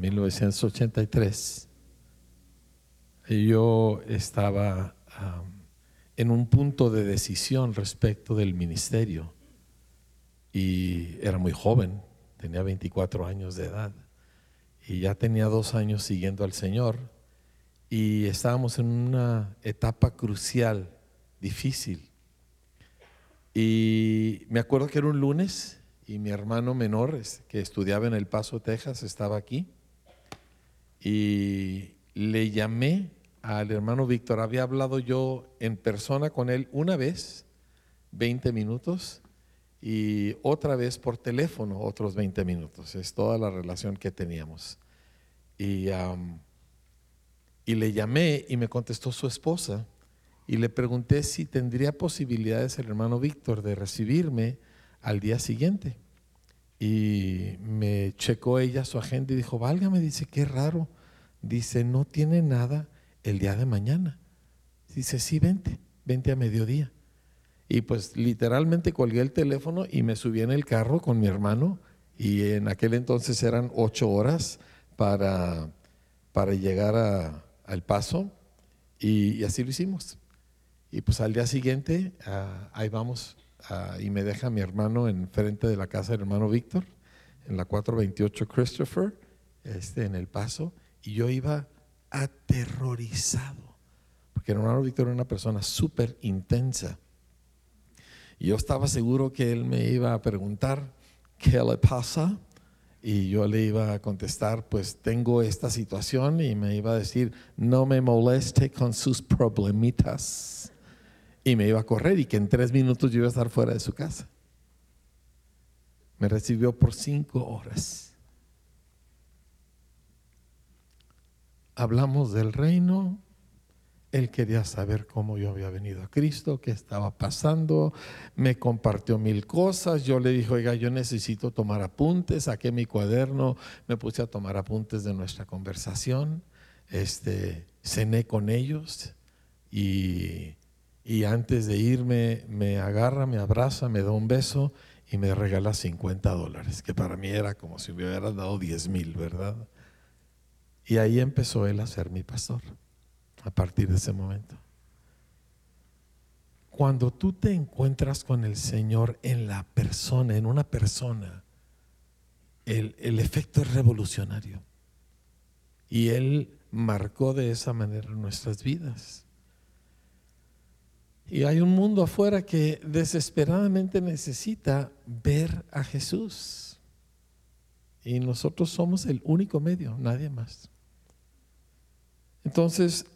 1983, yo estaba en un punto de decisión respecto del ministerio y era muy joven, tenía 24 años de edad y ya tenía dos años siguiendo al Señor y estábamos en una etapa crucial, difícil. Y me acuerdo que era un lunes y mi hermano menor, que estudiaba en El Paso, Texas, estaba aquí. Y le llamé al hermano Víctor. Había hablado yo en persona con él una vez, 20 minutos, y otra vez por teléfono, otros 20 minutos. Es toda la relación que teníamos. Y, y le llamé y me contestó su esposa. Y le pregunté si tendría posibilidades el hermano Víctor de recibirme al día siguiente. Y me checó ella su agenda y dijo, válgame, dice, qué raro. Dice, no tiene nada el día de mañana. Dice, sí, vente, vente a mediodía. Y pues literalmente colgué el teléfono y me subí en el carro con mi hermano y en aquel entonces eran ocho horas para, para llegar al paso y, así lo hicimos. Y pues al día siguiente ah, ahí vamos y me deja mi hermano enfrente de la casa del hermano Víctor, en la 428 Christopher, este, en el paso, y yo iba aterrorizado, porque el hermano Víctor era una persona súper intensa. Y yo estaba seguro que él me iba a preguntar, ¿qué le pasa? Y yo le iba a contestar, pues tengo esta situación y me iba a decir, no me moleste con sus problemitas y me iba a correr y que en tres minutos yo iba a estar fuera de su casa. Me recibió por cinco horas. Hablamos del reino. Él quería saber cómo yo había venido a Cristo, qué estaba pasando. Me compartió mil cosas. Yo le dije, oiga, yo necesito tomar apuntes. Saqué mi cuaderno, me puse a tomar apuntes de nuestra conversación. Este, cené con ellos y y antes de irme me agarra, me abraza, me da un beso y me regala 50 dólares, que para mí era como si me hubieran dado 10 mil, ¿verdad? Y ahí empezó él a ser mi pastor, a partir de ese momento. Cuando tú te encuentras con el Señor en la persona, en una persona, el, el efecto es revolucionario. Y Él marcó de esa manera nuestras vidas. Y hay un mundo afuera que desesperadamente necesita ver a Jesús. Y nosotros somos el único medio, nadie más. Entonces,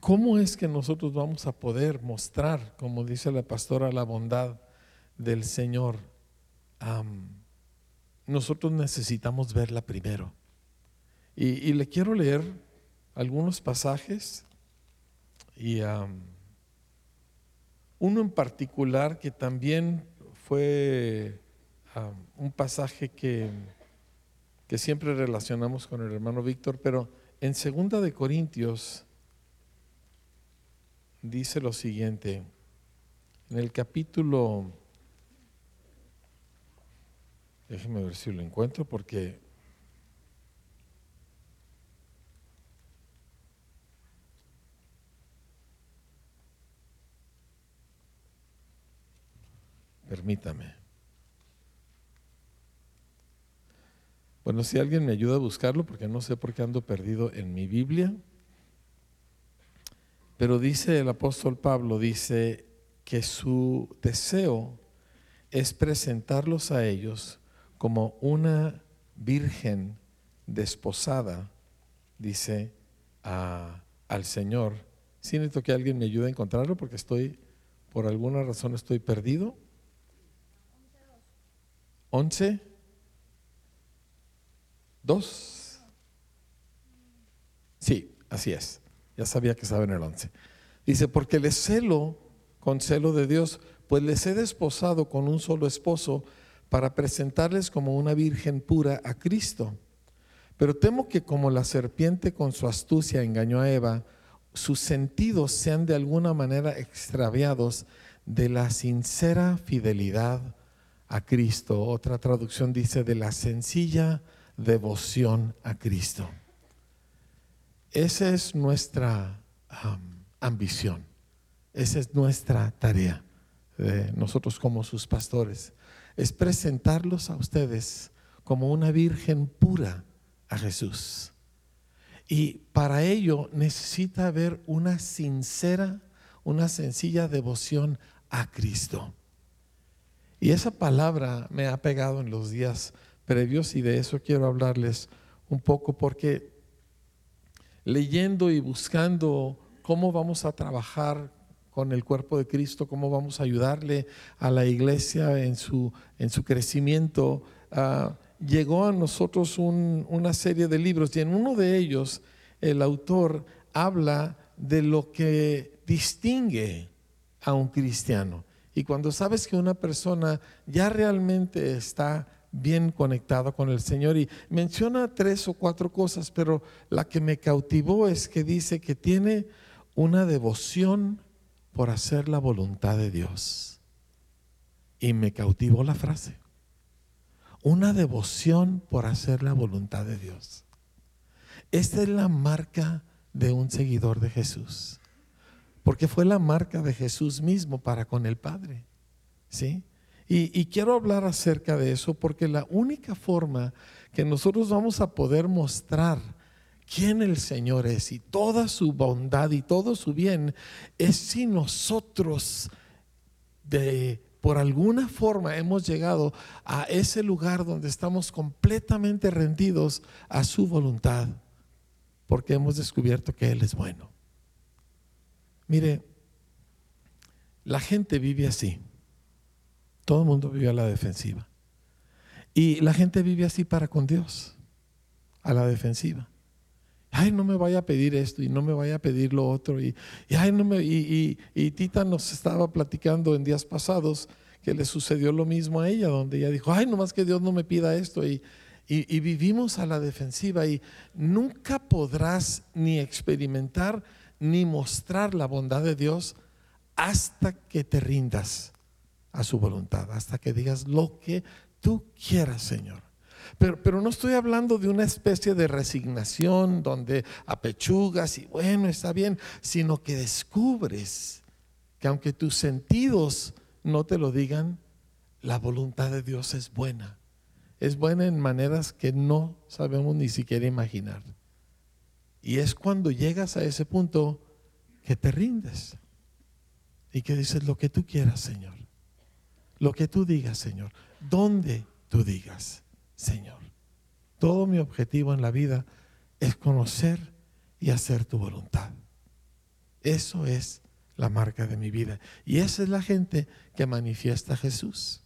¿cómo es que nosotros vamos a poder mostrar, como dice la pastora, la bondad del Señor? nosotros necesitamos verla primero. Y, le quiero leer algunos pasajes y uno en particular que también fue ah, un pasaje que, que siempre relacionamos con el hermano Víctor, pero en segunda de Corintios dice lo siguiente, en el capítulo, déjeme ver si lo encuentro porque Permítame. Bueno, si alguien me ayuda a buscarlo, porque no sé por qué ando perdido en mi Biblia. Pero dice el apóstol Pablo, dice que su deseo es presentarlos a ellos como una virgen desposada, dice al Señor. Si necesito que alguien me ayude a encontrarlo porque estoy, por alguna razón estoy perdido. 11, 2. Sí, así es. Ya sabía que estaba en el 11. Dice, porque le celo con celo de Dios, pues les he desposado con un solo esposo para presentarles como una virgen pura a Cristo. Pero temo que como la serpiente con su astucia engañó a Eva, sus sentidos sean de alguna manera extraviados de la sincera fidelidad a Cristo. Otra traducción dice de la sencilla devoción a Cristo. Esa es nuestra ambición, esa es nuestra tarea de nosotros como sus pastores, es presentarlos a ustedes como una virgen pura a Jesús. Y para ello necesita haber una sincera, una sencilla devoción a Cristo. Y esa palabra me ha pegado en los días previos y de eso quiero hablarles un poco porque leyendo y buscando cómo vamos a trabajar con el cuerpo de Cristo, cómo vamos a ayudarle a la iglesia en su, en su crecimiento, ah, llegó a nosotros una serie de libros y en uno de ellos el autor habla de lo que distingue a un cristiano. Y cuando sabes que una persona ya realmente está bien conectado con el Señor. Y menciona tres o cuatro cosas, pero la que me cautivó es que dice que tiene una devoción por hacer la voluntad de Dios. Y me cautivó la frase. Una devoción por hacer la voluntad de Dios. Esta es la marca de un seguidor de Jesús. Porque fue la marca de Jesús mismo para con el Padre. ¿Sí? Y, quiero hablar acerca de eso porque la única forma que nosotros vamos a poder mostrar quién el Señor es y toda su bondad y todo su bien es si nosotros de por alguna forma hemos llegado a ese lugar donde estamos completamente rendidos a su voluntad, porque hemos descubierto que Él es bueno. Mire, la gente vive así. Todo el mundo vive a la defensiva. Y la gente vive así para con Dios, a la defensiva. Ay, no me vaya a pedir esto y no me vaya a pedir lo otro. Y, ay, no me, y, Tita nos estaba platicando en días pasados que le sucedió lo mismo a ella, donde ella dijo, ay, nomás que Dios no me pida esto. Y, y vivimos a la defensiva y nunca podrás ni experimentar ni mostrar la bondad de Dios hasta que te rindas a su voluntad, hasta que digas lo que tú quieras, Señor. Pero, pero, no estoy hablando de una especie de resignación donde apechugas y bueno, está bien, sino que descubres que aunque tus sentidos no te lo digan, la voluntad de Dios es buena. Es buena en maneras que no sabemos ni siquiera imaginar. Y es cuando llegas a ese punto que te rindes y que dices lo que tú quieras, Señor. Lo que tú digas, Señor. Donde tú digas, Señor. Todo mi objetivo en la vida es conocer y hacer tu voluntad. Eso es la marca de mi vida. Y esa es la gente que manifiesta a Jesús.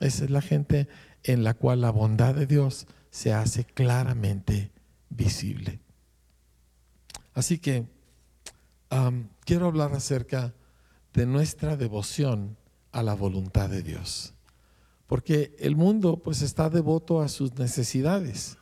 Esa es la gente en la cual la bondad de Dios se hace claramente visible. Así que quiero hablar acerca de nuestra devoción a la voluntad de Dios. Porque el mundo pues está devoto a sus necesidades.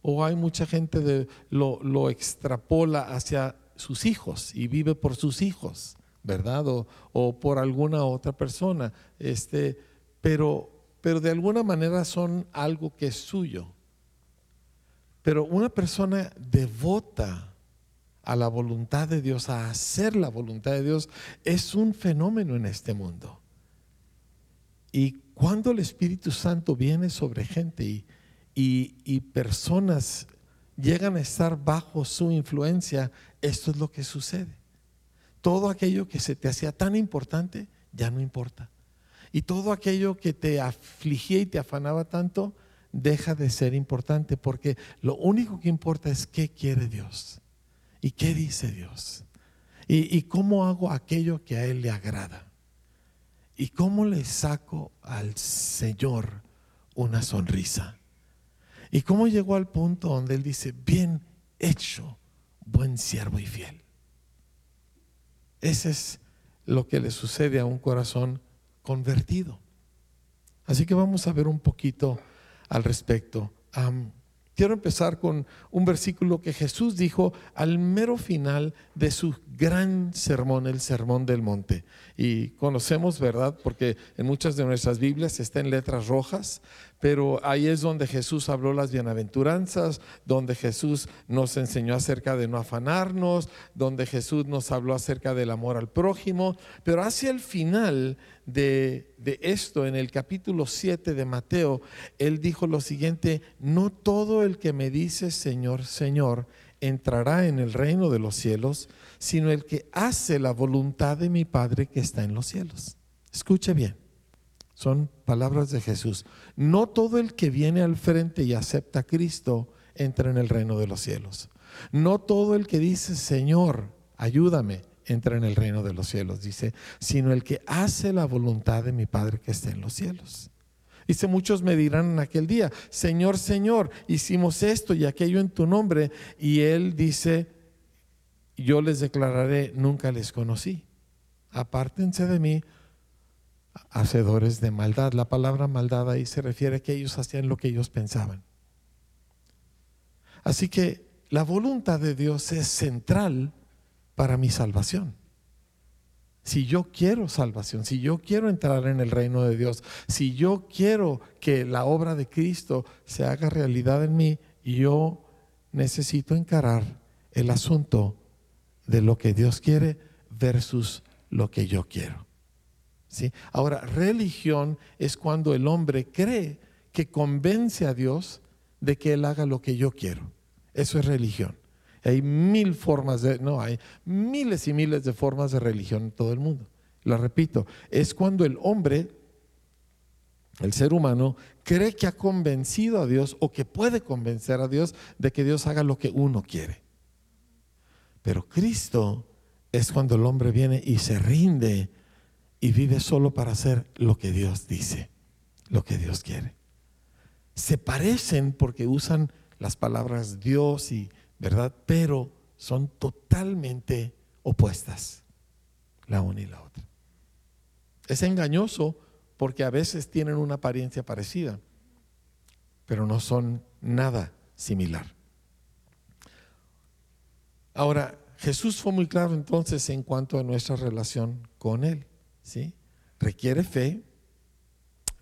O hay mucha gente de lo, lo extrapola hacia sus hijos y vive por sus hijos, ¿verdad? O, por alguna otra persona. Este, pero, pero de alguna manera son algo que es suyo. Pero una persona devota a la voluntad de Dios, a hacer la voluntad de Dios, es un fenómeno en este mundo. Y cuando el Espíritu Santo viene sobre gente y, y, personas llegan a estar bajo su influencia, esto es lo que sucede. Todo aquello que se te hacía tan importante ya no importa. Y todo aquello que te afligía y te afanaba tanto deja de ser importante porque lo único que importa es qué quiere Dios y qué dice Dios y, cómo hago aquello que a Él le agrada. ¿Y cómo le saco al Señor una sonrisa? ¿Y cómo llegó al punto donde Él dice, bien hecho, buen siervo y fiel? Ese es lo que le sucede a un corazón convertido. Así que vamos a ver un poquito al respecto. Quiero empezar con un versículo que Jesús dijo al mero final de su gran sermón, el sermón del monte. Y conocemos, ¿verdad? Porque en muchas de nuestras Biblias está en letras rojas, pero ahí es donde Jesús habló las bienaventuranzas, donde Jesús nos enseñó acerca de no afanarnos, donde Jesús nos habló acerca del amor al prójimo, pero hacia el final de, esto, en el capítulo 7 de Mateo, él dijo lo siguiente, no todo el que me dice Señor, Señor, entrará en el reino de los cielos, sino el que hace la voluntad de mi Padre que está en los cielos. Escuche bien. Son palabras de Jesús. No todo el que viene al frente y acepta a Cristo entra en el reino de los cielos. No todo el que dice, Señor, ayúdame, entra en el reino de los cielos, dice, sino el que hace la voluntad de mi Padre que está en los cielos. Dice, muchos me dirán en aquel día, Señor, Señor, hicimos esto y aquello en tu nombre. Y Él dice, yo les declararé, nunca les conocí. Apártense de mí, hacedores de maldad. La palabra maldad ahí se refiere a que ellos hacían lo que ellos pensaban. Así que la voluntad de Dios es central para mi salvación. Si yo quiero salvación, si yo quiero entrar en el reino de Dios, si yo quiero que la obra de Cristo se haga realidad en mí, yo necesito encarar el asunto de lo que Dios quiere versus lo que yo quiero. Ahora, religión es cuando el hombre cree que convence a Dios de que Él haga lo que yo quiero. Eso es religión. Hay mil formas de, no, hay miles y miles de formas de religión en todo el mundo. Lo repito, es cuando el hombre, el ser humano, cree que ha convencido a Dios o que puede convencer a Dios de que Dios haga lo que uno quiere. Pero Cristo es cuando el hombre viene y se rinde y vive solo para hacer lo que Dios dice, lo que Dios quiere. Se parecen porque usan las palabras Dios y verdad, pero son totalmente opuestas, la una y la otra. Es engañoso porque a veces tienen una apariencia parecida, pero no son nada similar. Ahora, Jesús fue muy claro entonces en cuanto a nuestra relación con Él. ¿sí? Requiere fe,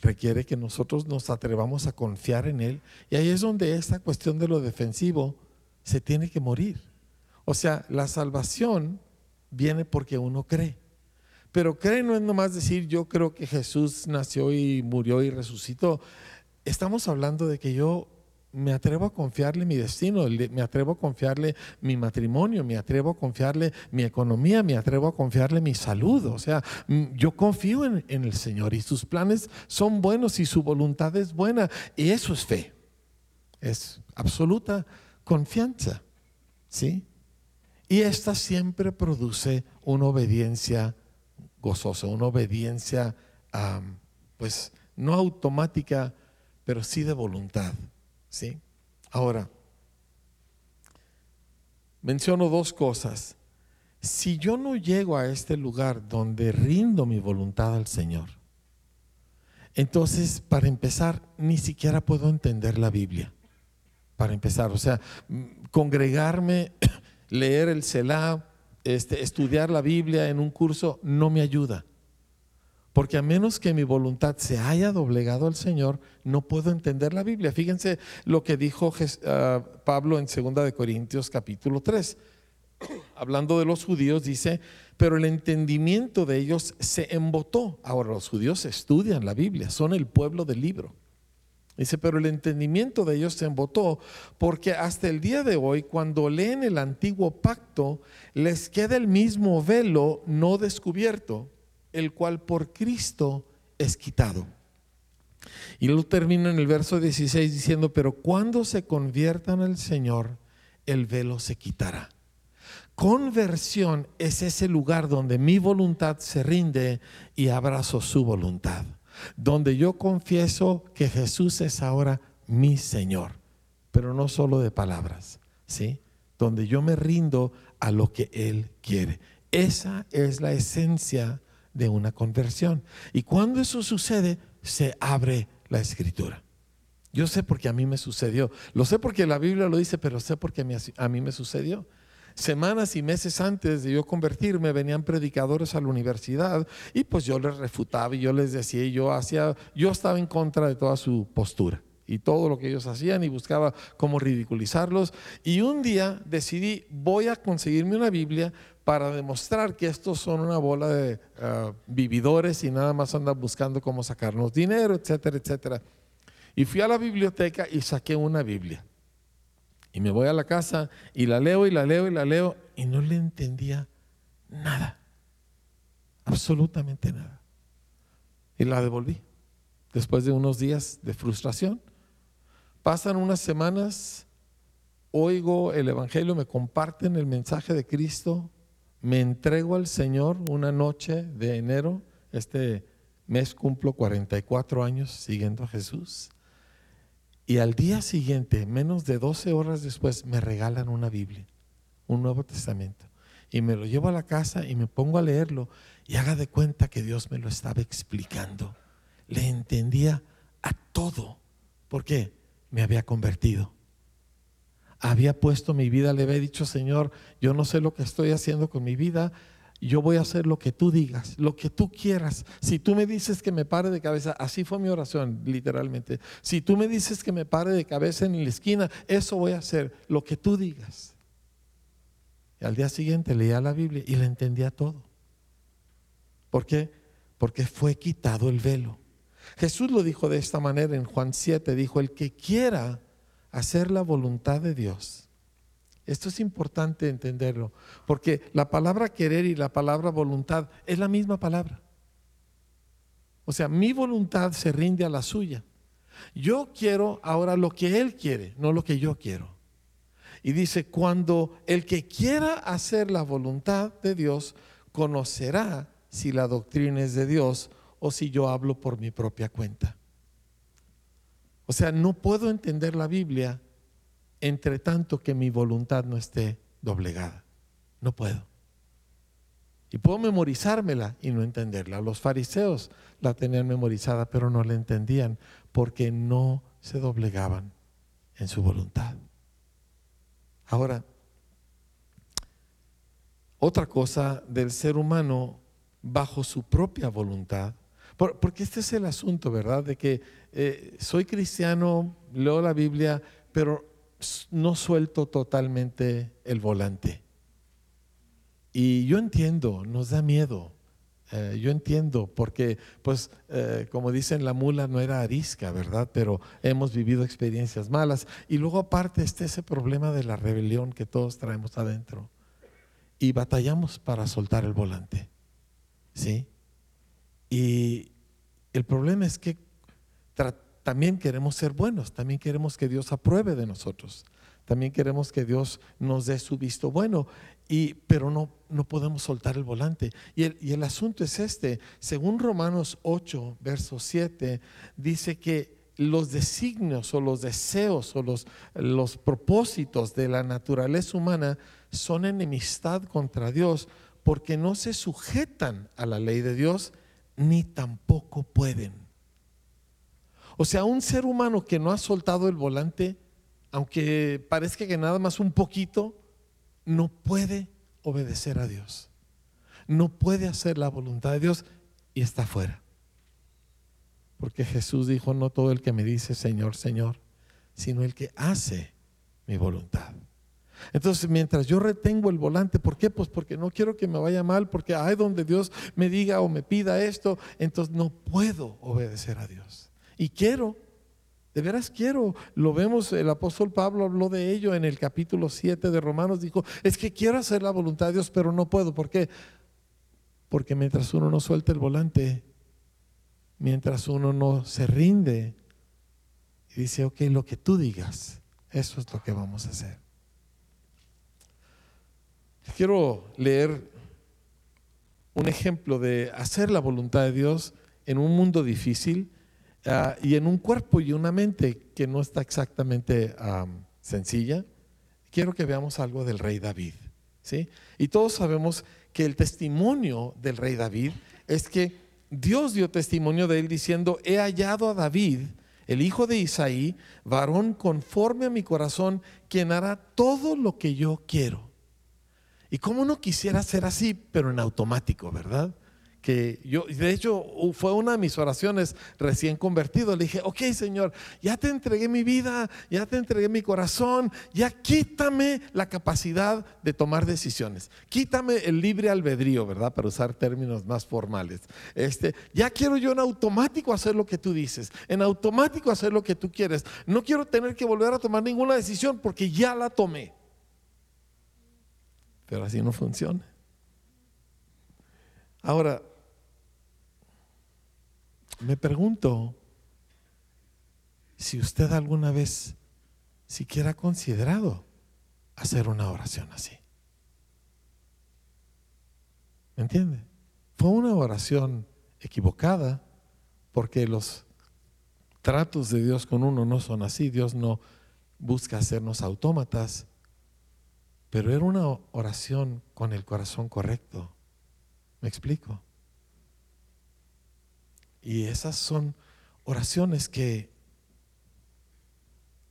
requiere que nosotros nos atrevamos a confiar en Él. Y ahí es donde esta cuestión de lo defensivo se tiene que morir. O sea, la salvación viene porque uno cree. Pero cree no es nomás decir yo creo que Jesús nació y murió y resucitó. Estamos hablando de que yo me atrevo a confiarle mi destino, me atrevo a confiarle mi matrimonio, me atrevo a confiarle mi economía, me atrevo a confiarle mi salud. O sea, mm, yo confío en, el Señor y sus planes son buenos y su voluntad es buena. Y eso es fe. Es absoluta confianza. ¿Sí? Y esta siempre produce una obediencia gozosa, una obediencia, pues, no automática, pero sí de voluntad. ¿Sí? Ahora, menciono dos cosas. Si yo no llego a este lugar donde rindo mi voluntad al Señor, entonces, para empezar, ni siquiera puedo entender la Biblia. Para empezar, o sea, congregarme, leer el Selah, este, estudiar la Biblia en un curso, no me ayuda. Porque a menos que mi voluntad se haya doblegado al Señor, no puedo entender la Biblia. Fíjense lo que dijo ah, Pablo en 2 de Corintios capítulo 3. Hablando de los judíos, dice, pero el entendimiento de ellos se embotó. Ahora los judíos estudian la Biblia, son el pueblo del libro. Dice, pero el entendimiento de ellos se embotó porque hasta el día de hoy, cuando leen el antiguo pacto, les queda el mismo velo no descubierto el cual por Cristo es quitado. Y lo termina en el verso 16 diciendo, pero cuando se conviertan al Señor, el velo se quitará. Conversión es ese lugar donde mi voluntad se rinde y abrazo su voluntad. Donde yo confieso que Jesús es ahora mi Señor, pero no solo de palabras, ¿sí? Donde yo me rindo a lo que Él quiere. Esa es la esencia de una conversión. Y cuando eso sucede, se abre la escritura. Yo sé porque a mí me sucedió. Lo sé porque la Biblia lo dice, pero sé porque a mí me sucedió. Semanas y meses antes de yo convertirme venían predicadores a la universidad y pues yo les refutaba y yo les decía, yo hacía, yo estaba en contra de toda su postura y todo lo que ellos hacían y buscaba cómo ridiculizarlos. Y un día decidí, voy a conseguirme una Biblia para demostrar que estos son una bola de ah, vividores y nada más andan buscando cómo sacarnos dinero, etcétera, etcétera. Y fui a la biblioteca y saqué una Biblia. Y me voy a la casa y la leo y la leo y la leo y no le entendía nada. Absolutamente nada. Y la devolví. Después de unos días de frustración, Pasan unas semanas, oigo el Evangelio, me comparten el mensaje de Cristo, me entrego al Señor una noche de enero, este mes cumplo 44 años siguiendo a Jesús. Y al día siguiente, menos de 12 horas después, me regalan una Biblia, un Nuevo Testamento. Y me lo llevo a la casa y me pongo a leerlo y haga de cuenta que Dios me lo estaba explicando. Le entendía a todo. ¿Por qué? me había convertido. Había puesto mi vida, le había dicho, Señor, yo no sé lo que estoy haciendo con mi vida, yo voy a hacer lo que tú digas, lo que tú quieras. Si tú me dices que me pare de cabeza, así fue mi oración, literalmente. Si tú me dices que me pare de cabeza en la esquina, eso voy a hacer, lo que tú digas. Y al día siguiente leía la Biblia y le entendía todo. ¿Por qué? Porque fue quitado el velo. Jesús lo dijo de esta manera en Juan 7, dijo, el que quiera hacer la voluntad de Dios. Esto es importante entenderlo, porque la palabra querer y la palabra voluntad es la misma palabra. O sea, mi voluntad se rinde a la suya. Yo quiero ahora lo que Él quiere, no lo que yo quiero. Y dice, cuando el que quiera hacer la voluntad de Dios, conocerá si la doctrina es de Dios o si yo hablo por mi propia cuenta. O sea, no puedo entender la Biblia entre tanto que mi voluntad no esté doblegada. No puedo. Y puedo memorizármela y no entenderla. Los fariseos la tenían memorizada, pero no la entendían porque no se doblegaban en su voluntad. Ahora, otra cosa del ser humano bajo su propia voluntad porque este es el asunto, ¿verdad? De que eh, soy cristiano, leo la Biblia, pero no suelto totalmente el volante. Y yo entiendo, nos da miedo. Eh, yo entiendo, porque, pues, eh, como dicen, la mula no era arisca, ¿verdad? Pero hemos vivido experiencias malas. Y luego, aparte, está ese problema de la rebelión que todos traemos adentro. Y batallamos para soltar el volante. ¿Sí? Y el problema es que también queremos ser buenos, también queremos que Dios apruebe de nosotros, también queremos que Dios nos dé su visto bueno, y, pero no, no podemos soltar el volante. Y el, y el asunto es este, según Romanos 8, verso 7, dice que los designios o los deseos o los, los propósitos de la naturaleza humana son enemistad contra Dios porque no se sujetan a la ley de Dios ni tampoco pueden. O sea, un ser humano que no ha soltado el volante, aunque parezca que nada más un poquito, no puede obedecer a Dios. No puede hacer la voluntad de Dios y está fuera. Porque Jesús dijo, no todo el que me dice Señor, Señor, sino el que hace mi voluntad. Entonces, mientras yo retengo el volante, ¿por qué? Pues porque no quiero que me vaya mal, porque hay donde Dios me diga o me pida esto, entonces no puedo obedecer a Dios. Y quiero, de veras quiero. Lo vemos, el apóstol Pablo habló de ello en el capítulo 7 de Romanos, dijo, es que quiero hacer la voluntad de Dios, pero no puedo. ¿Por qué? Porque mientras uno no suelta el volante, mientras uno no se rinde y dice, ok, lo que tú digas, eso es lo que vamos a hacer. Quiero leer un ejemplo de hacer la voluntad de Dios en un mundo difícil ah, y en un cuerpo y una mente que no está exactamente sencilla. Quiero que veamos algo del rey David. ¿sí? Y todos sabemos que el testimonio del rey David es que Dios dio testimonio de él diciendo, he hallado a David, el hijo de Isaí, varón conforme a mi corazón, quien hará todo lo que yo quiero. Y cómo no quisiera ser así, pero en automático, ¿verdad? Que yo, de hecho, fue una de mis oraciones recién convertido. Le dije, ok, Señor, ya te entregué mi vida, ya te entregué mi corazón, ya quítame la capacidad de tomar decisiones. Quítame el libre albedrío, ¿verdad? Para usar términos más formales. Este, ya quiero yo en automático hacer lo que tú dices, en automático hacer lo que tú quieres. No quiero tener que volver a tomar ninguna decisión porque ya la tomé. Pero así no funciona. Ahora, me pregunto si usted alguna vez siquiera ha considerado hacer una oración así. ¿Me entiende? Fue una oración equivocada porque los tratos de Dios con uno no son así. Dios no busca hacernos autómatas, pero era una oración con el corazón correcto. ¿Me explico? Y esas son oraciones que,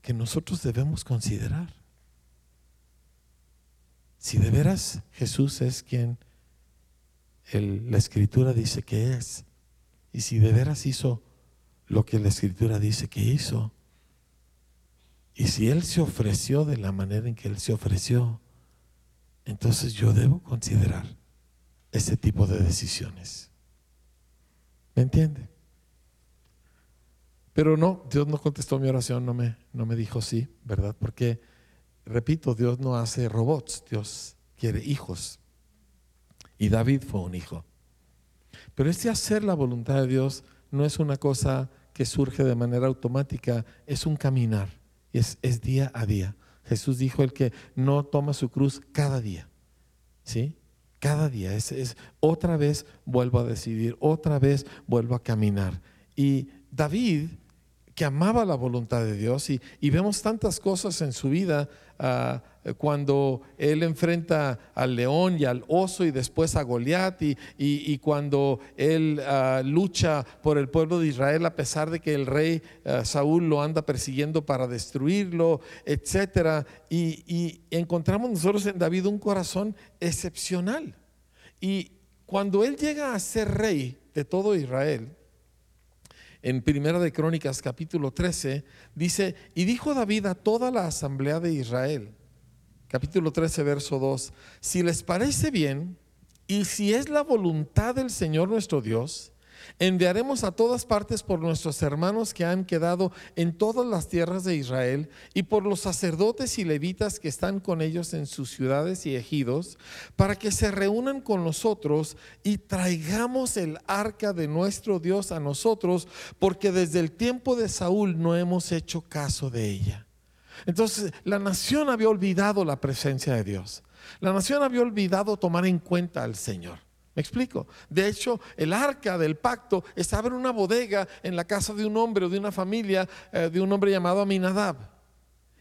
que nosotros debemos considerar. Si de veras Jesús es quien la escritura dice que es, y si de veras hizo lo que la escritura dice que hizo, y si Él se ofreció de la manera en que Él se ofreció, entonces yo debo considerar ese tipo de decisiones. ¿Me entiende? Pero no, Dios no contestó mi oración, no me, no me dijo sí, ¿verdad? Porque, repito, Dios no hace robots, Dios quiere hijos. Y David fue un hijo. Pero este hacer la voluntad de Dios no es una cosa que surge de manera automática, es un caminar, es, es día a día. Jesús dijo el que no toma su cruz cada día. ¿Sí? Cada día es, es, otra vez vuelvo a decidir, otra vez vuelvo a caminar. Y David, que amaba la voluntad de Dios, y, y vemos tantas cosas en su vida, uh, cuando él enfrenta al león y al oso y después a Goliat, y, cuando él uh, lucha por el pueblo de Israel a pesar de que el rey uh, Saúl lo anda persiguiendo para destruirlo, etcétera. Y, y encontramos nosotros en David un corazón excepcional. Y cuando él llega a ser rey de todo Israel, en Primera de Crónicas capítulo 13, dice, y dijo David a toda la asamblea de Israel, capítulo 13, verso 2, si les parece bien y si es la voluntad del Señor nuestro Dios, Enviaremos a todas partes por nuestros hermanos que han quedado en todas las tierras de Israel y por los sacerdotes y levitas que están con ellos en sus ciudades y ejidos, para que se reúnan con nosotros y traigamos el arca de nuestro Dios a nosotros, porque desde el tiempo de Saúl no hemos hecho caso de ella. Entonces la nación había olvidado la presencia de Dios. La nación había olvidado tomar en cuenta al Señor. ¿Me explico? De hecho, el arca del pacto estaba en una bodega en la casa de un hombre o de una familia eh, de un hombre llamado Aminadab.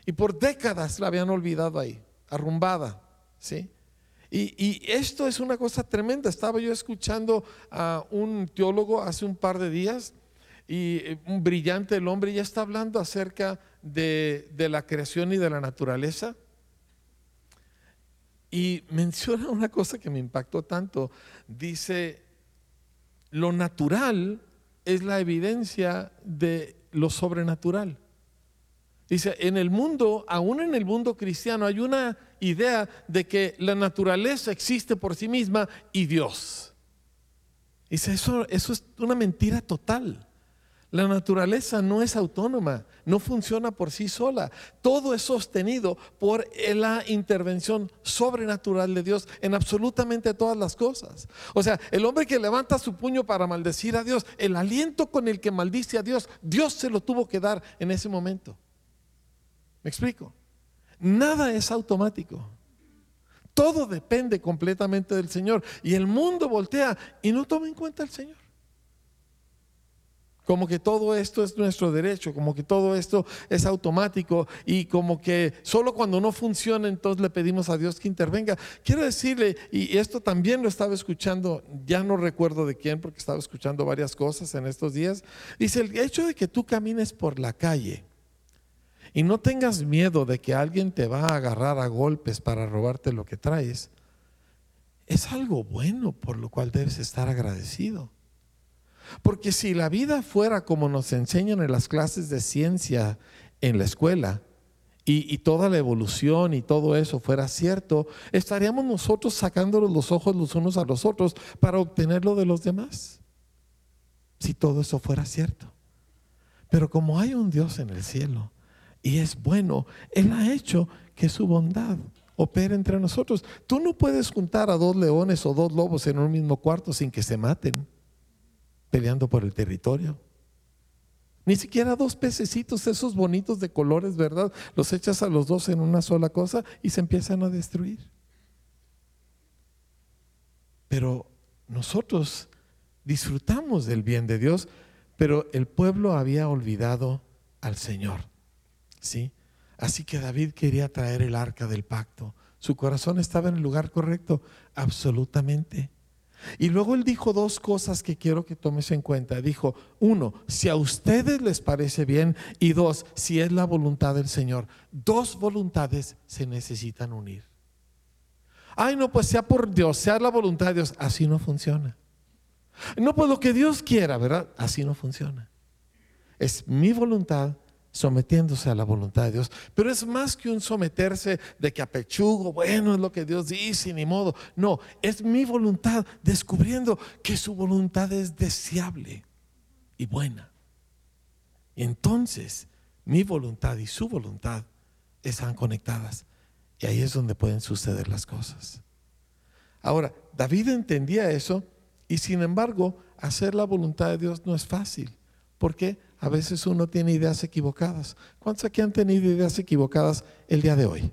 Y por décadas la habían olvidado ahí, arrumbada. ¿sí? Y, esto es una cosa tremenda. Estaba yo escuchando a un teólogo hace un par de días y eh, un brillante el hombre ya está hablando acerca de, de la creación y de la naturaleza. Y menciona una cosa que me impactó tanto. Dice, lo natural es la evidencia de lo sobrenatural. Dice, en el mundo, aún en el mundo cristiano, hay una idea de que la naturaleza existe por sí misma y Dios. Dice, eso, eso es una mentira total. La naturaleza no es autónoma, no funciona por sí sola. Todo es sostenido por la intervención sobrenatural de Dios en absolutamente todas las cosas. O sea, el hombre que levanta su puño para maldecir a Dios, el aliento con el que maldice a Dios, Dios se lo tuvo que dar en ese momento. ¿Me explico? Nada es automático. Todo depende completamente del Señor. Y el mundo voltea y no toma en cuenta al Señor como que todo esto es nuestro derecho, como que todo esto es automático y como que solo cuando no funciona entonces le pedimos a Dios que intervenga. Quiero decirle, y esto también lo estaba escuchando, ya no recuerdo de quién porque estaba escuchando varias cosas en estos días, dice, el hecho de que tú camines por la calle y no tengas miedo de que alguien te va a agarrar a golpes para robarte lo que traes, es algo bueno por lo cual debes estar agradecido. Porque si la vida fuera como nos enseñan en las clases de ciencia en la escuela, y, toda la evolución y todo eso fuera cierto, estaríamos nosotros sacándonos los ojos los unos a los otros para obtenerlo de los demás. Si todo eso fuera cierto. Pero como hay un Dios en el cielo y es bueno, Él ha hecho que su bondad opere entre nosotros. Tú no puedes juntar a dos leones o dos lobos en un mismo cuarto sin que se maten, peleando por el territorio. Ni siquiera dos pececitos esos bonitos de colores, ¿verdad? Los echas a los dos en una sola cosa y se empiezan a destruir. Pero nosotros disfrutamos del bien de Dios, pero el pueblo había olvidado al Señor. ¿Sí? Así que David quería traer el arca del pacto. Su corazón estaba en el lugar correcto, absolutamente. Y luego él dijo dos cosas que quiero que tomes en cuenta. Dijo, uno, si a ustedes les parece bien, y dos, si es la voluntad del Señor. Dos voluntades se necesitan unir. Ay, no, pues sea por Dios, sea la voluntad de Dios. Así no funciona. No, pues lo que Dios quiera, ¿verdad? Así no funciona. Es mi voluntad sometiéndose a la voluntad de Dios. Pero es más que un someterse de que apechugo, bueno, es lo que Dios dice, ni modo. No, es mi voluntad descubriendo que su voluntad es deseable y buena. Y entonces mi voluntad y su voluntad están conectadas. Y ahí es donde pueden suceder las cosas. Ahora, David entendía eso y sin embargo, hacer la voluntad de Dios no es fácil. ¿Por qué? A veces uno tiene ideas equivocadas. ¿Cuántos aquí han tenido ideas equivocadas el día de hoy?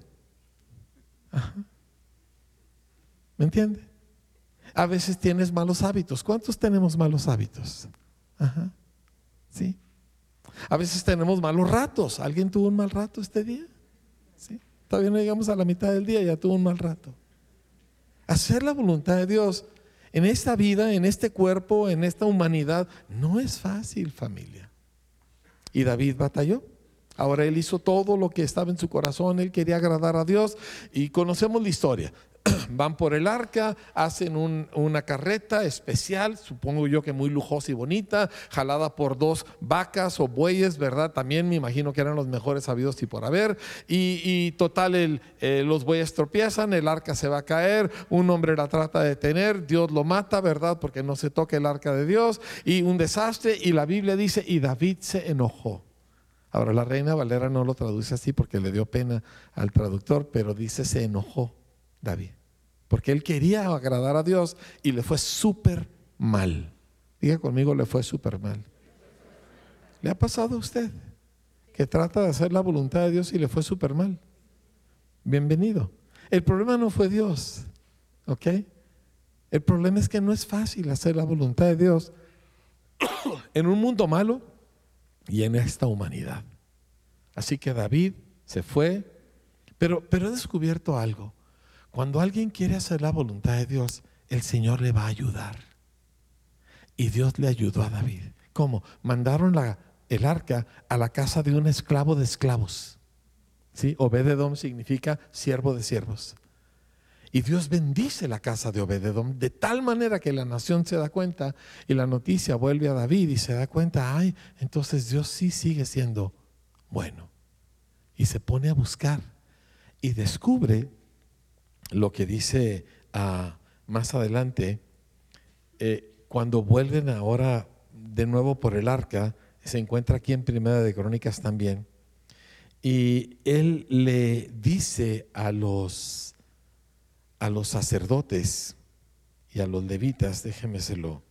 ¿Me entiende? A veces tienes malos hábitos. ¿Cuántos tenemos malos hábitos? ¿Sí? A veces tenemos malos ratos. ¿Alguien tuvo un mal rato este día? ¿Sí? Todavía no llegamos a la mitad del día, ya tuvo un mal rato. Hacer la voluntad de Dios en esta vida, en este cuerpo, en esta humanidad, no es fácil, familia. Y David batalló. Ahora él hizo todo lo que estaba en su corazón, él quería agradar a Dios y conocemos la historia. Van por el arca, hacen una carreta especial, supongo yo que muy lujosa y bonita, jalada por dos vacas o bueyes, ¿verdad? También me imagino que eran los mejores sabidos y por haber. Y, total, eh, los bueyes tropiezan, el arca se va a caer, un hombre la trata de detener, Dios lo mata, ¿verdad? Porque no se toca el arca de Dios, y un desastre, y la Biblia dice, y David se enojó. Ahora la reina Valera no lo traduce así porque le dio pena al traductor, pero dice se enojó David. Porque él quería agradar a Dios y le fue súper mal. Diga conmigo, le fue súper mal. ¿Le ha pasado a usted que trata de hacer la voluntad de Dios y le fue súper mal? Bienvenido. El problema no fue Dios, ¿ok? El problema es que no es fácil hacer la voluntad de Dios en un mundo malo y en esta humanidad. Así que David se fue, pero, pero he descubierto algo. Cuando alguien quiere hacer la voluntad de Dios, el Señor le va a ayudar. Y Dios le ayudó a David. ¿Cómo? Mandaron el arca a la casa de un esclavo de esclavos. ¿Sí? Obededom significa siervo de siervos. Y Dios bendice la casa de Obededom de tal manera que la nación se da cuenta y la noticia vuelve a David y se da cuenta, ay, entonces Dios sí sigue siendo bueno. Y se pone a buscar y descubre lo que dice ah, más adelante, eh, cuando vuelven ahora de nuevo por el arca, se encuentra aquí en Primera de Crónicas también, y él le dice a los, a los sacerdotes y a los levitas, déjeme lo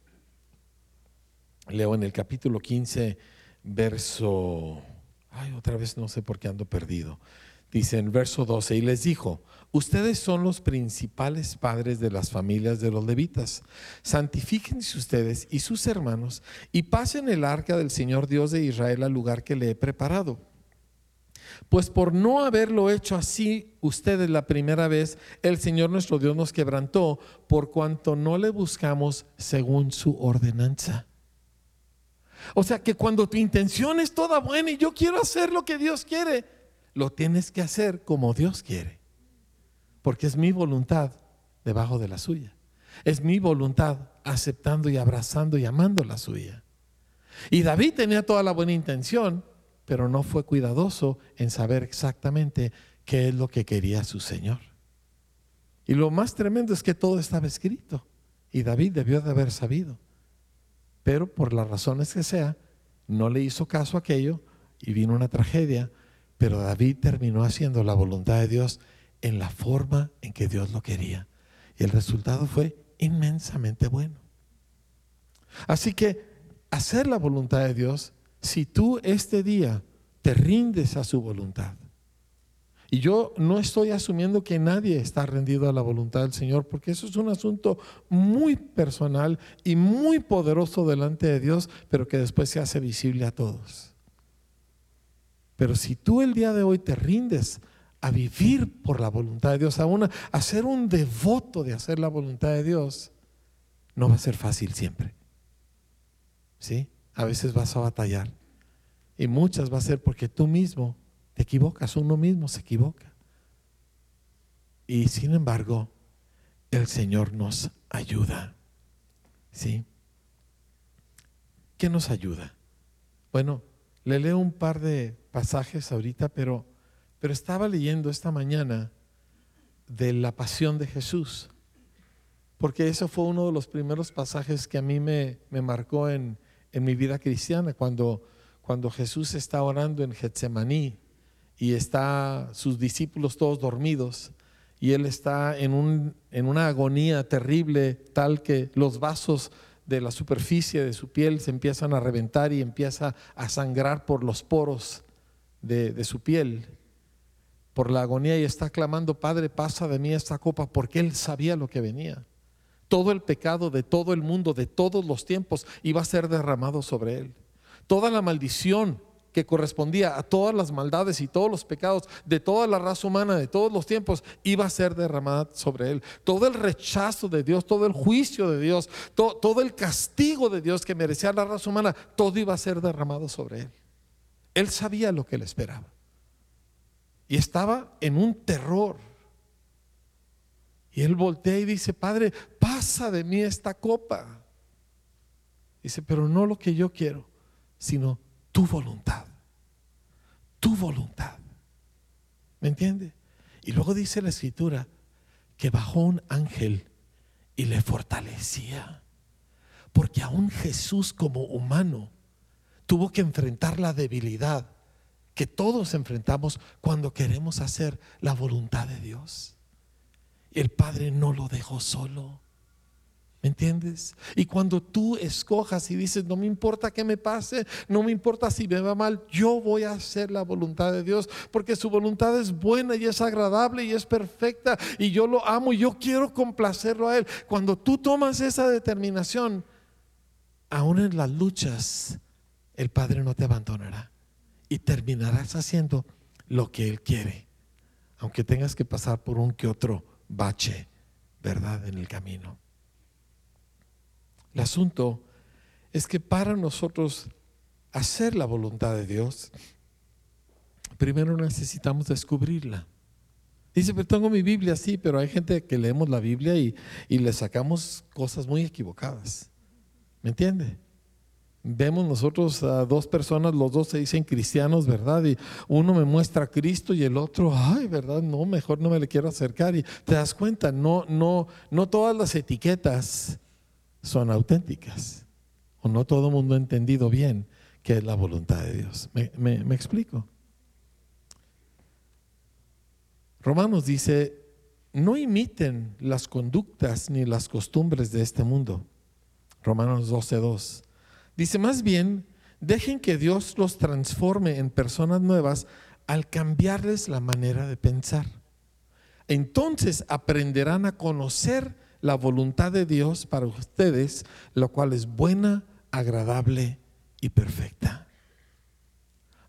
leo en el capítulo 15, verso, ay, otra vez no sé por qué ando perdido. Dice en verso 12, y les dijo, ustedes son los principales padres de las familias de los levitas. Santifíquense ustedes y sus hermanos y pasen el arca del Señor Dios de Israel al lugar que le he preparado. Pues por no haberlo hecho así ustedes la primera vez, el Señor nuestro Dios nos quebrantó por cuanto no le buscamos según su ordenanza. O sea que cuando tu intención es toda buena y yo quiero hacer lo que Dios quiere, lo tienes que hacer como Dios quiere, porque es mi voluntad debajo de la suya. Es mi voluntad aceptando y abrazando y amando la suya. Y David tenía toda la buena intención, pero no fue cuidadoso en saber exactamente qué es lo que quería su Señor. Y lo más tremendo es que todo estaba escrito y David debió de haber sabido. Pero por las razones que sea, no le hizo caso a aquello y vino una tragedia. Pero David terminó haciendo la voluntad de Dios en la forma en que Dios lo quería. Y el resultado fue inmensamente bueno. Así que hacer la voluntad de Dios, si tú este día te rindes a su voluntad, y yo no estoy asumiendo que nadie está rendido a la voluntad del Señor, porque eso es un asunto muy personal y muy poderoso delante de Dios, pero que después se hace visible a todos. Pero si tú el día de hoy te rindes a vivir por la voluntad de Dios, a, una, a ser un devoto de hacer la voluntad de Dios, no va a ser fácil siempre. ¿Sí? A veces vas a batallar. Y muchas va a ser porque tú mismo te equivocas, uno mismo se equivoca. Y sin embargo, el Señor nos ayuda. ¿Sí? ¿Qué nos ayuda? Bueno, le leo un par de pasajes ahorita, pero, pero estaba leyendo esta mañana de la pasión de Jesús, porque eso fue uno de los primeros pasajes que a mí me, me marcó en, en, mi vida cristiana, cuando, cuando Jesús está orando en Getsemaní y está sus discípulos todos dormidos y él está en, un, en una agonía terrible tal que los vasos de la superficie de su piel se empiezan a reventar y empieza a sangrar por los poros de, de su piel por la agonía y está clamando, Padre, pasa de mí esta copa, porque él sabía lo que venía. Todo el pecado de todo el mundo, de todos los tiempos, iba a ser derramado sobre él. Toda la maldición que correspondía a todas las maldades y todos los pecados de toda la raza humana de todos los tiempos iba a ser derramada sobre él. Todo el rechazo de Dios, todo el juicio de Dios, todo, el castigo de Dios que merecía la raza humana, todo iba a ser derramado sobre él. Él sabía lo que le esperaba. Y estaba en un terror. Y él voltea y dice, Padre, pasa de mí esta copa. Dice, pero no lo que yo quiero, sino tu voluntad. Tu voluntad. ¿Me entiende? Y luego dice la escritura que bajó un ángel y le fortalecía. Porque aún Jesús como humano tuvo que enfrentar la debilidad que todos enfrentamos cuando queremos hacer la voluntad de Dios. El Padre no lo dejó solo. ¿Me entiendes? Y cuando tú escojas y dices, no me importa que me pase, no me importa si me va mal, yo voy a hacer la voluntad de Dios, porque su voluntad es buena y es agradable y es perfecta, y yo lo amo y yo quiero complacerlo a Él. Cuando tú tomas esa determinación, aún en las luchas, el Padre no te abandonará y terminarás haciendo lo que Él quiere, aunque tengas que pasar por un que otro bache, ¿verdad? En el camino. El asunto es que para nosotros hacer la voluntad de Dios, primero necesitamos descubrirla. Dice, pero tengo mi Biblia, sí, pero hay gente que leemos la Biblia y, y le sacamos cosas muy equivocadas. ¿Me entiende? Vemos nosotros a dos personas, los dos se dicen cristianos, ¿verdad? Y uno me muestra a Cristo y el otro, ay, ¿verdad? No, mejor no me le quiero acercar. Y te das cuenta, no, no, no todas las etiquetas son auténticas. O no todo el mundo ha entendido bien qué es la voluntad de Dios. ¿Me, explico? Romanos dice, no imiten las conductas ni las costumbres de este mundo. Romanos 12.2. Dice, más bien, dejen que Dios los transforme en personas nuevas al cambiarles la manera de pensar. Entonces aprenderán a conocer la voluntad de Dios para ustedes, lo cual es buena, agradable y perfecta.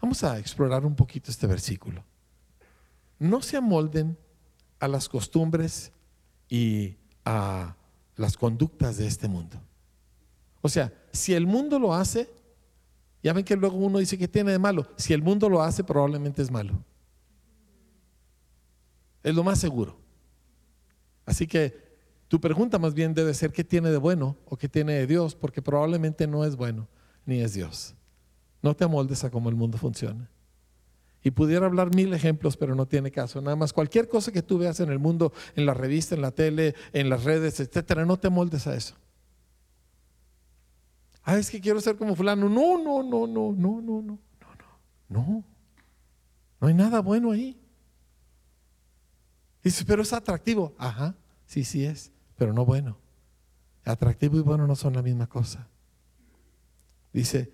Vamos a explorar un poquito este versículo. No se amolden a las costumbres y a las conductas de este mundo. O sea, si el mundo lo hace, ya ven que luego uno dice que tiene de malo. Si el mundo lo hace, probablemente es malo. Es lo más seguro. Así que Tu pregunta más bien debe ser qué tiene de bueno o qué tiene de Dios, porque probablemente no es bueno ni es Dios. No te amoldes a cómo el mundo funciona. Y pudiera hablar mil ejemplos, pero no tiene caso. Nada más cualquier cosa que tú veas en el mundo, en la revista, en la tele, en las redes, etcétera, no te moldes a eso. Ah, es que quiero ser como fulano. No, no, no, no, no, no, no, no, no. No. Hay nada bueno ahí. Dice, pero es atractivo. Ajá, sí, sí es, pero no bueno. Atractivo y bueno no son la misma cosa. Dice,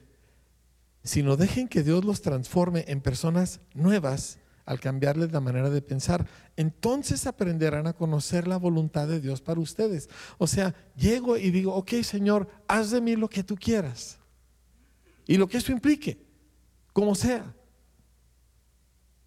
sino dejen que Dios los transforme en personas nuevas al cambiarles la manera de pensar. Entonces aprenderán a conocer la voluntad de Dios para ustedes. O sea, llego y digo, ok Señor, haz de mí lo que tú quieras. Y lo que eso implique, como sea.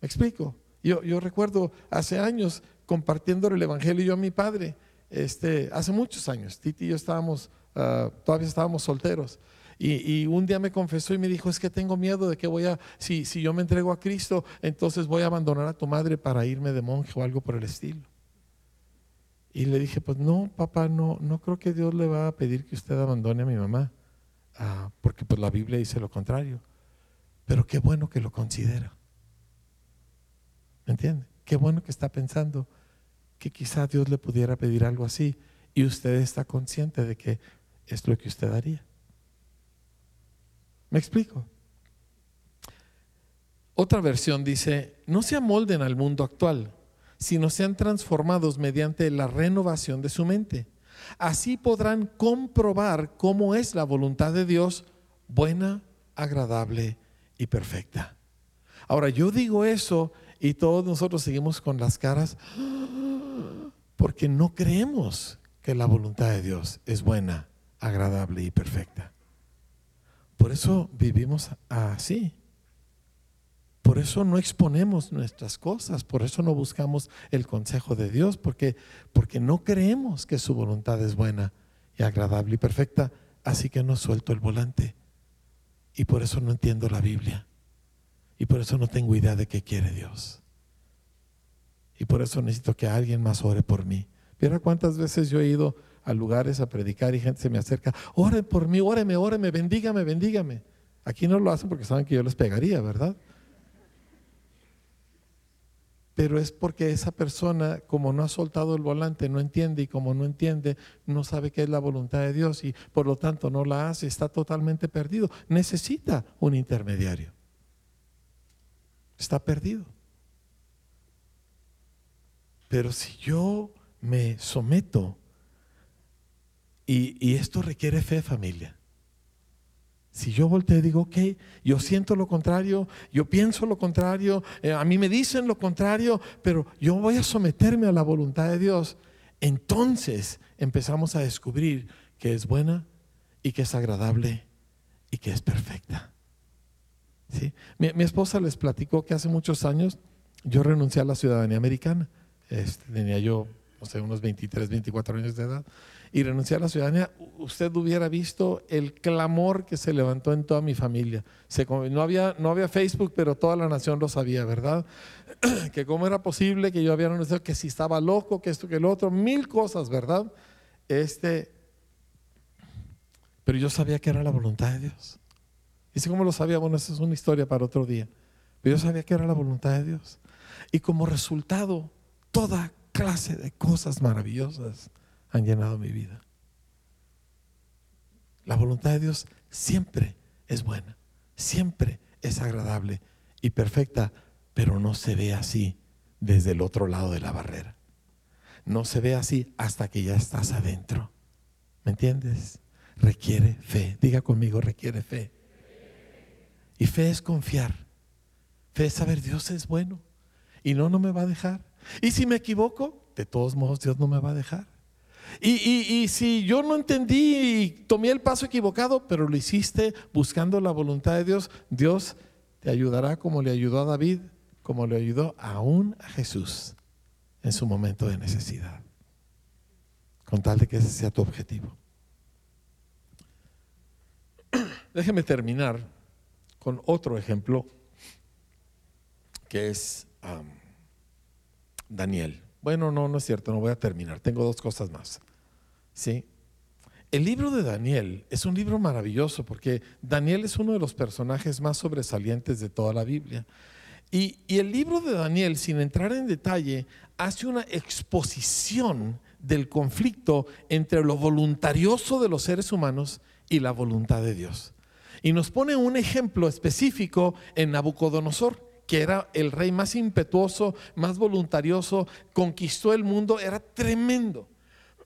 ¿Me explico? Yo, yo recuerdo hace años compartiendo el Evangelio yo a mi padre, este, hace muchos años, Titi y yo estábamos, ah, todavía estábamos solteros. Y, un día me confesó y me dijo, es que tengo miedo de que voy a, si, yo me entrego a Cristo, entonces voy a abandonar a tu madre para irme de monje o algo por el estilo. Y le dije, pues no, papá, no, no creo que Dios le va a pedir que usted abandone a mi mamá, ah, porque pues la Biblia dice lo contrario. Pero qué bueno que lo considera. ¿Me entiende? Qué bueno que está pensando que quizá Dios le pudiera pedir algo así y usted está consciente de que es lo que usted haría. ¿Me explico? Otra versión dice, no se amolden al mundo actual, sino sean transformados mediante la renovación de su mente. Así podrán comprobar cómo es la voluntad de Dios buena, agradable y perfecta. Ahora, yo digo eso y todos nosotros seguimos con las caras porque no creemos que la voluntad de Dios es buena, agradable y perfecta. Por eso vivimos así. Por eso no exponemos nuestras cosas, por eso no buscamos el consejo de Dios, porque, porque no creemos que su voluntad es buena y agradable y perfecta, así que no suelto el volante. Y por eso no entiendo la Biblia. Y por eso no tengo idea de qué quiere Dios. Y por eso necesito que alguien más ore por mí. Mira cuántas veces yo he ido a lugares a predicar y gente se me acerca, ore por mí, óreme, óreme, bendígame, bendígame. Aquí no lo hacen porque saben que yo les pegaría, ¿verdad? Pero es porque esa persona, como no ha soltado el volante, no entiende y como no entiende, no sabe qué es la voluntad de Dios y por lo tanto no la hace, está totalmente perdido. Necesita un intermediario. Está perdido. Pero si yo me someto y, esto requiere fe, familia. Si yo volteo y digo, ok, yo siento lo contrario, yo pienso lo contrario, eh, a mí me dicen lo contrario, pero yo voy a someterme a la voluntad de Dios, entonces empezamos a descubrir que es buena y que es agradable y que es perfecta. ¿Sí? Mi, mi esposa les platicó que hace muchos años yo renuncié a la ciudadanía americana. Este, tenía yo, no sé, unos 23, 24 años de edad y renunciar a la ciudadanía, usted hubiera visto el clamor que se levantó en toda mi familia. no, había, no había Facebook, pero toda la nación lo sabía, ¿verdad? que cómo era posible que yo había renunciado, que si estaba loco, que esto, que lo otro, mil cosas, ¿verdad? Este, pero yo sabía que era la voluntad de Dios. Y si cómo lo sabía, bueno, esa es una historia para otro día. Pero yo sabía que era la voluntad de Dios. Y como resultado, toda clase de cosas maravillosas han llenado mi vida. La voluntad de Dios siempre es buena, siempre es agradable y perfecta, pero no se ve así desde el otro lado de la barrera. No se ve así hasta que ya estás adentro. ¿Me entiendes? Requiere fe. Diga conmigo, requiere fe. Y fe es confiar. Fe es saber Dios es bueno y no, no me va a dejar. Y si me equivoco, de todos modos Dios no me va a dejar. Y, si yo no entendí y tomé el paso equivocado, pero lo hiciste buscando la voluntad de Dios, Dios te ayudará como le ayudó a David, como le ayudó aún a Jesús en su momento de necesidad. Con tal de que ese sea tu objetivo. Déjeme terminar con otro ejemplo que es Daniel. Bueno, no, no es cierto, no voy a terminar. Tengo dos cosas más. ¿Sí? El libro de Daniel es un libro maravilloso porque Daniel es uno de los personajes más sobresalientes de toda la Biblia. Y, y, el libro de Daniel, sin entrar en detalle, hace una exposición del conflicto entre lo voluntarioso de los seres humanos y la voluntad de Dios. Y nos pone un ejemplo específico en Nabucodonosor, que era el rey más impetuoso, más voluntarioso, conquistó el mundo, era tremendo.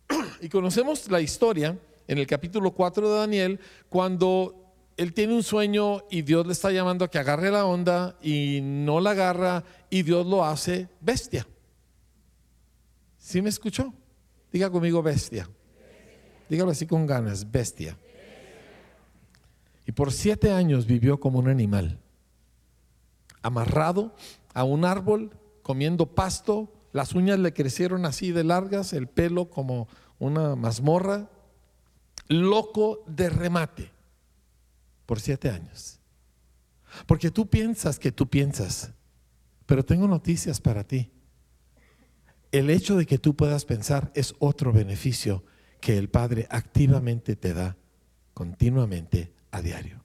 Y conocemos la historia en el capítulo 4 de Daniel, cuando él tiene un sueño y Dios le está llamando a que agarre la onda y no la agarra y Dios lo hace bestia. ¿Sí me escuchó? Diga conmigo bestia. Dígalo así con ganas, bestia. Y por siete años vivió como un animal, amarrado a un árbol, comiendo pasto, las uñas le crecieron así de largas, el pelo como una mazmorra, loco de remate, por siete años. Porque tú piensas que tú piensas, pero tengo noticias para ti. El hecho de que tú puedas pensar es otro beneficio que el Padre activamente te da continuamente a diario.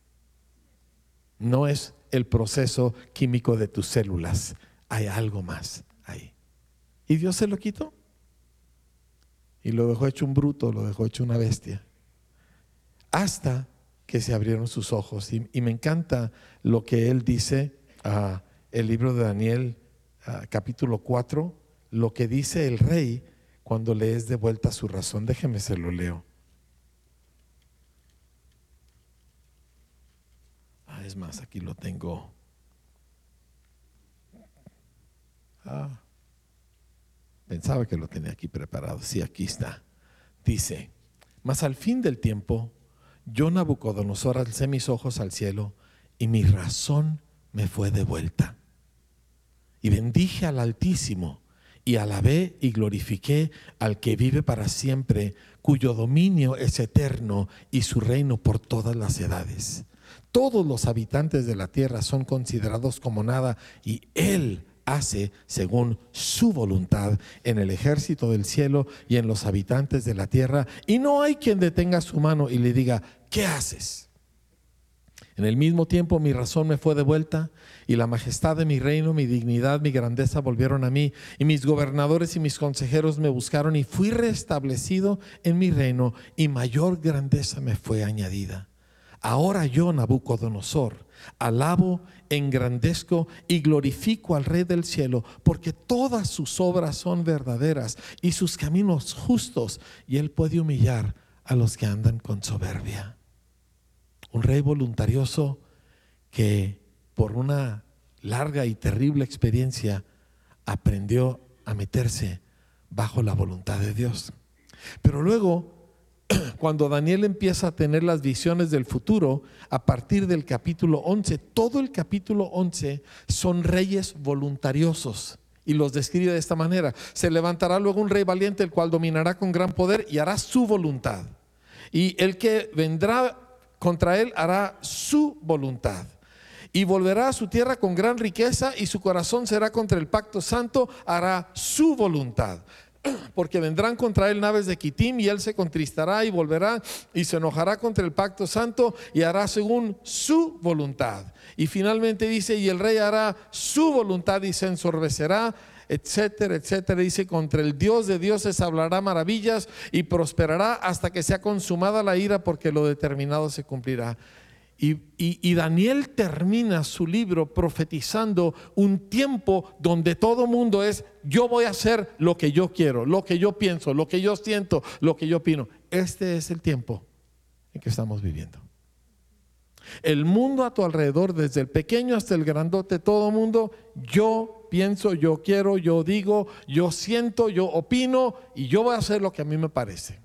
No es el proceso químico de tus células, hay algo más ahí. Y Dios se lo quitó. Y lo dejó hecho un bruto, lo dejó hecho una bestia. Hasta que se abrieron sus ojos. Y, me encanta lo que él dice, uh, el libro de Daniel, ah, capítulo 4, lo que dice el rey cuando le es de vuelta su razón. Déjeme se lo leo. Más, aquí lo tengo. Ah, pensaba que lo tenía aquí preparado. Sí, aquí está. Dice, mas al fin del tiempo, yo Nabucodonosor alcé mis ojos al cielo y mi razón me fue de vuelta. Y bendije al Altísimo y alabé y glorifiqué al que vive para siempre, cuyo dominio es eterno y su reino por todas las edades todos los habitantes de la tierra son considerados como nada y Él hace según su voluntad en el ejército del cielo y en los habitantes de la tierra. Y no hay quien detenga su mano y le diga, ¿qué haces? En el mismo tiempo mi razón me fue de vuelta y la majestad de mi reino, mi dignidad, mi grandeza volvieron a mí y mis gobernadores y mis consejeros me buscaron y fui restablecido en mi reino y mayor grandeza me fue añadida. Ahora yo, Nabucodonosor, alabo, engrandezco y glorifico al Rey del cielo, porque todas sus obras son verdaderas y sus caminos justos, y él puede humillar a los que andan con soberbia. Un rey voluntarioso que por una larga y terrible experiencia aprendió a meterse bajo la voluntad de Dios. Pero luego cuando Daniel empieza a tener las visiones del futuro, a partir del capítulo 11, todo el capítulo 11 son reyes voluntariosos. Y los describe de esta manera. Se levantará luego un rey valiente, el cual dominará con gran poder y hará su voluntad. Y el que vendrá contra él hará su voluntad. Y volverá a su tierra con gran riqueza y su corazón será contra el pacto santo, hará su voluntad porque vendrán contra él naves de Kitim y él se contristará y volverá y se enojará contra el pacto santo y hará según su voluntad. Y finalmente dice, y el rey hará su voluntad y se ensorbecerá etcétera, etcétera. Dice, contra el Dios de dioses hablará maravillas y prosperará hasta que sea consumada la ira porque lo determinado se cumplirá. Y, Daniel termina su libro profetizando un tiempo donde todo mundo es, yo voy a hacer lo que yo quiero, lo que yo pienso, lo que yo siento, lo que yo opino. Este es el tiempo en que estamos viviendo. El mundo a tu alrededor, desde el pequeño hasta el grandote, todo mundo, yo pienso, yo quiero, yo digo, yo siento, yo opino y yo voy a hacer lo que a mí me parece.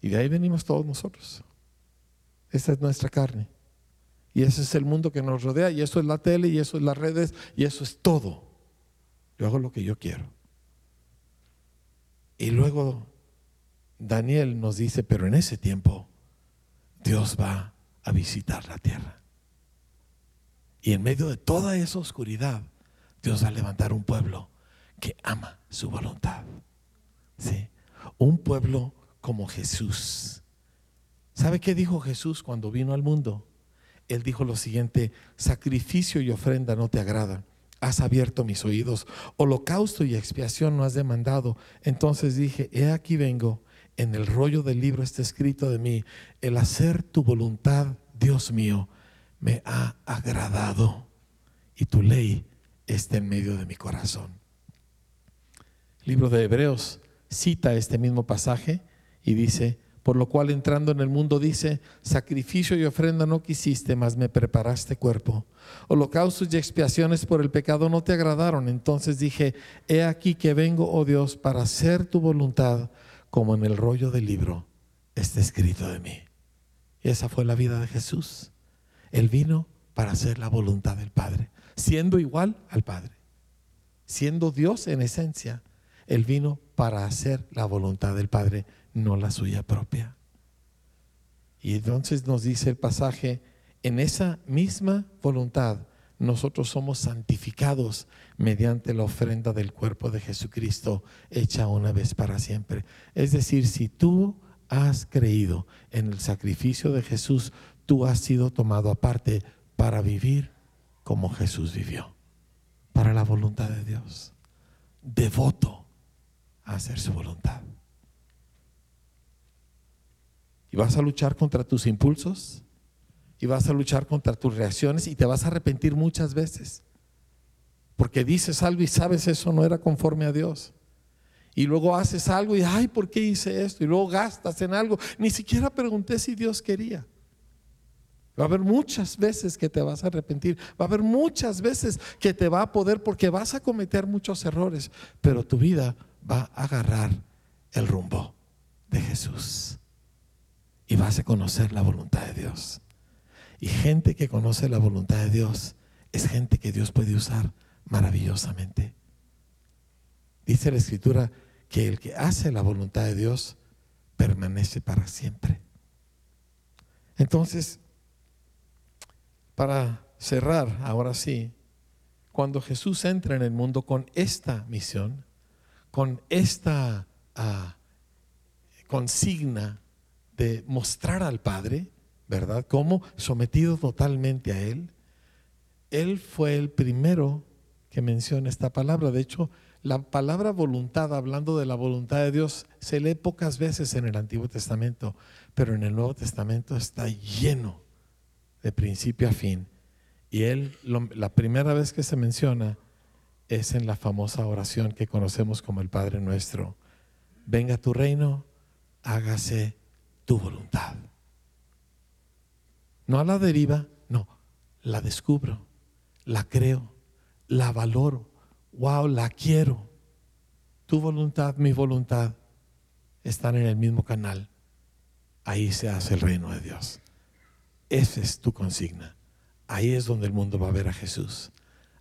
Y de ahí venimos todos nosotros. Esa es nuestra carne. Y ese es el mundo que nos rodea, y eso es la tele, y eso es las redes, y eso es todo. Yo hago lo que yo quiero. Y luego Daniel nos dice, pero en ese tiempo Dios va a visitar la tierra. Y en medio de toda esa oscuridad, Dios va a levantar un pueblo que ama su voluntad. ¿Sí? un pueblo como Jesús. ¿Sabe qué dijo Jesús cuando vino al mundo? Él dijo lo siguiente, sacrificio y ofrenda no te agradan. Has abierto mis oídos, holocausto y expiación no has demandado. Entonces dije, he aquí vengo, en el rollo del libro está escrito de mí, el hacer tu voluntad, Dios mío, me ha agradado y tu ley está en medio de mi corazón. El libro de Hebreos cita este mismo pasaje y dice, por lo cual entrando en el mundo dice, sacrificio y ofrenda no quisiste, mas me preparaste cuerpo. Holocaustos y expiaciones por el pecado no te agradaron. Entonces dije, he aquí que vengo, oh Dios, para hacer tu voluntad, como en el rollo del libro está escrito de mí. Y esa fue la vida de Jesús. Él vino para hacer la voluntad del Padre, siendo igual al Padre, siendo Dios en esencia. Él vino para hacer la voluntad del Padre no la suya propia. Y entonces nos dice el pasaje, en esa misma voluntad nosotros somos santificados mediante la ofrenda del cuerpo de Jesucristo hecha una vez para siempre. Es decir, si tú has creído en el sacrificio de Jesús, tú has sido tomado aparte para vivir como Jesús vivió, para la voluntad de Dios, devoto a hacer su voluntad. Y vas a luchar contra tus impulsos. Y vas a luchar contra tus reacciones y te vas a arrepentir muchas veces. Porque dices algo y sabes eso no era conforme a Dios. Y luego haces algo y, ay, ¿por qué hice esto? Y luego gastas en algo. Ni siquiera pregunté si Dios quería. Va a haber muchas veces que te vas a arrepentir. Va a haber muchas veces que te va a poder porque vas a cometer muchos errores. Pero tu vida va a agarrar el rumbo de Jesús y vas a conocer la voluntad de Dios. Y gente que conoce la voluntad de Dios es gente que Dios puede usar maravillosamente. Dice la escritura que el que hace la voluntad de Dios permanece para siempre. Entonces, para cerrar, ahora sí, cuando Jesús entra en el mundo con esta misión, con esta ah, consigna de mostrar al Padre, ¿verdad? Como sometido totalmente a Él. Él fue el primero que menciona esta palabra. De hecho, la palabra voluntad, hablando de la voluntad de Dios, se lee pocas veces en el Antiguo Testamento, pero en el Nuevo Testamento está lleno de principio a fin. Y él, la primera vez que se menciona es en la famosa oración que conocemos como el Padre Nuestro. Venga tu reino, hágase tu voluntad. No a la deriva, no, la descubro, la creo, la valoro, wow, la quiero. Tu voluntad, mi voluntad están en el mismo canal. Ahí se hace el reino de Dios. Esa es tu consigna. Ahí es donde el mundo va a ver a Jesús.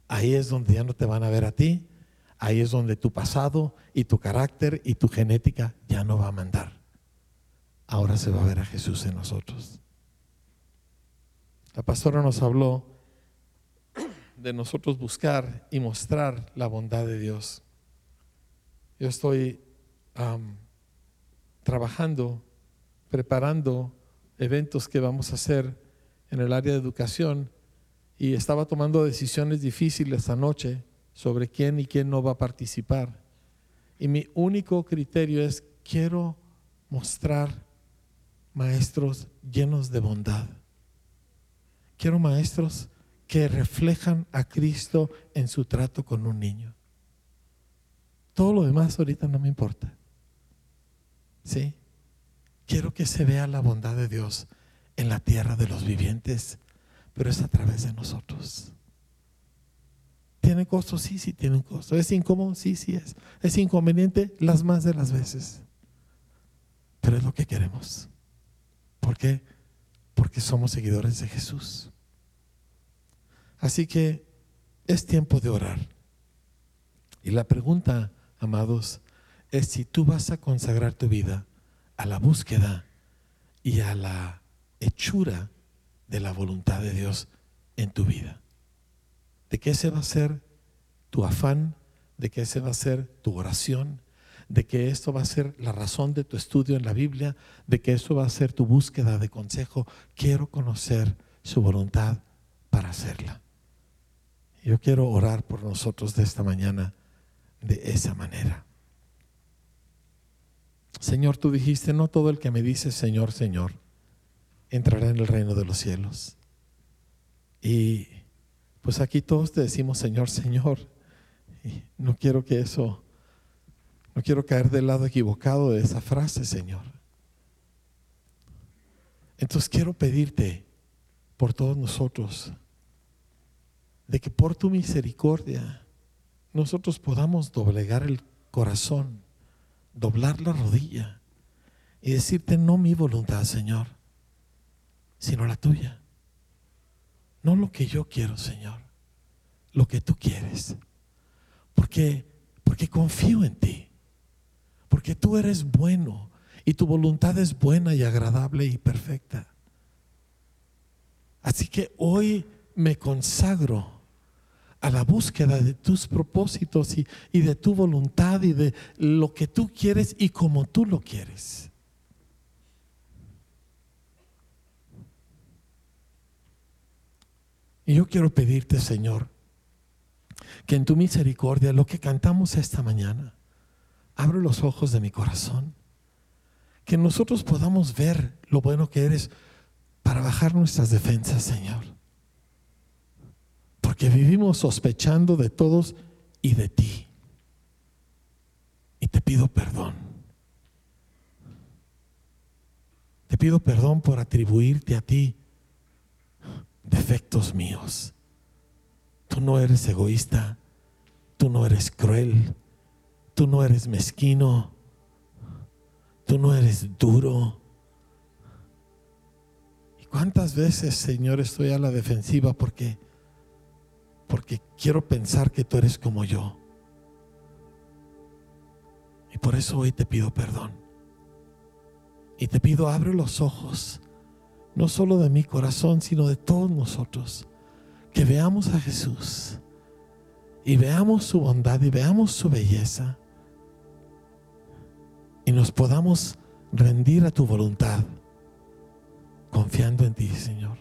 Ahí es donde ya no te van a ver a ti. Ahí es donde tu pasado y tu carácter y tu genética ya no va a mandar ahora se va a ver a Jesús en nosotros. La pastora nos habló de nosotros buscar y mostrar la bondad de Dios. Yo estoy trabajando, preparando eventos que vamos a hacer en el área de educación y estaba tomando decisiones difíciles anoche sobre quién y quién no va a participar. Y mi único criterio es, quiero mostrar maestros llenos de bondad. Quiero maestros que reflejan a Cristo en su trato con un niño. Todo lo demás ahorita no me importa. ¿Sí? Quiero que se vea la bondad de Dios en la tierra de los vivientes, pero es a través de nosotros. ¿Tiene costo? Sí, sí, tiene costo. ¿Es incómodo? Sí, sí es. ¿Es inconveniente? Las más de las veces. Pero es lo que queremos. ¿Por qué? Porque somos seguidores de Jesús. Así que es tiempo de orar. Y la pregunta, amados, es si tú vas a consagrar tu vida a la búsqueda y a la hechura de la voluntad de Dios en tu vida. ¿De qué se va a ser tu afán? ¿De qué se va a ser tu oración? De que esto va a ser la razón de tu estudio en la Biblia, de que eso va a ser tu búsqueda de consejo. Quiero conocer su voluntad para hacerla. Yo quiero orar por nosotros de esta mañana de esa manera. Señor, tú dijiste, no todo el que me dice Señor, Señor, entrará en el reino de los cielos. Y pues aquí todos te decimos Señor, Señor. No quiero que eso, no quiero caer del lado equivocado de esa frase, Señor. Entonces quiero pedirte por todos nosotros, de que por tu misericordia nosotros podamos doblegar el corazón, doblar la rodilla y decirte, no mi voluntad, Señor, sino la tuya. No lo que yo quiero, Señor, lo que tú quieres. Porque, porque confío en ti. Porque tú eres bueno y tu voluntad es buena y agradable y perfecta. Así que hoy me consagro a la búsqueda de tus propósitos y, y, de tu voluntad y de lo que tú quieres y como tú lo quieres. Y yo quiero pedirte, Señor, que en tu misericordia, lo que cantamos esta mañana, abre los ojos de mi corazón, que nosotros podamos ver lo bueno que eres para bajar nuestras defensas, Señor. Porque vivimos sospechando de todos y de ti. Y te pido perdón. Te pido perdón por atribuirte a ti defectos míos. Tú no eres egoísta, tú no eres cruel, tú no eres mezquino, tú no eres duro ¿Cuántas veces, Señor, estoy a la defensiva porque porque quiero pensar que tú eres como yo? Y por eso hoy te pido perdón. Y te pido, abre los ojos, no solo de mi corazón, sino de todos nosotros, que veamos a Jesús y veamos su bondad y veamos su belleza y nos podamos rendir a tu voluntad confiando en ti, Señor.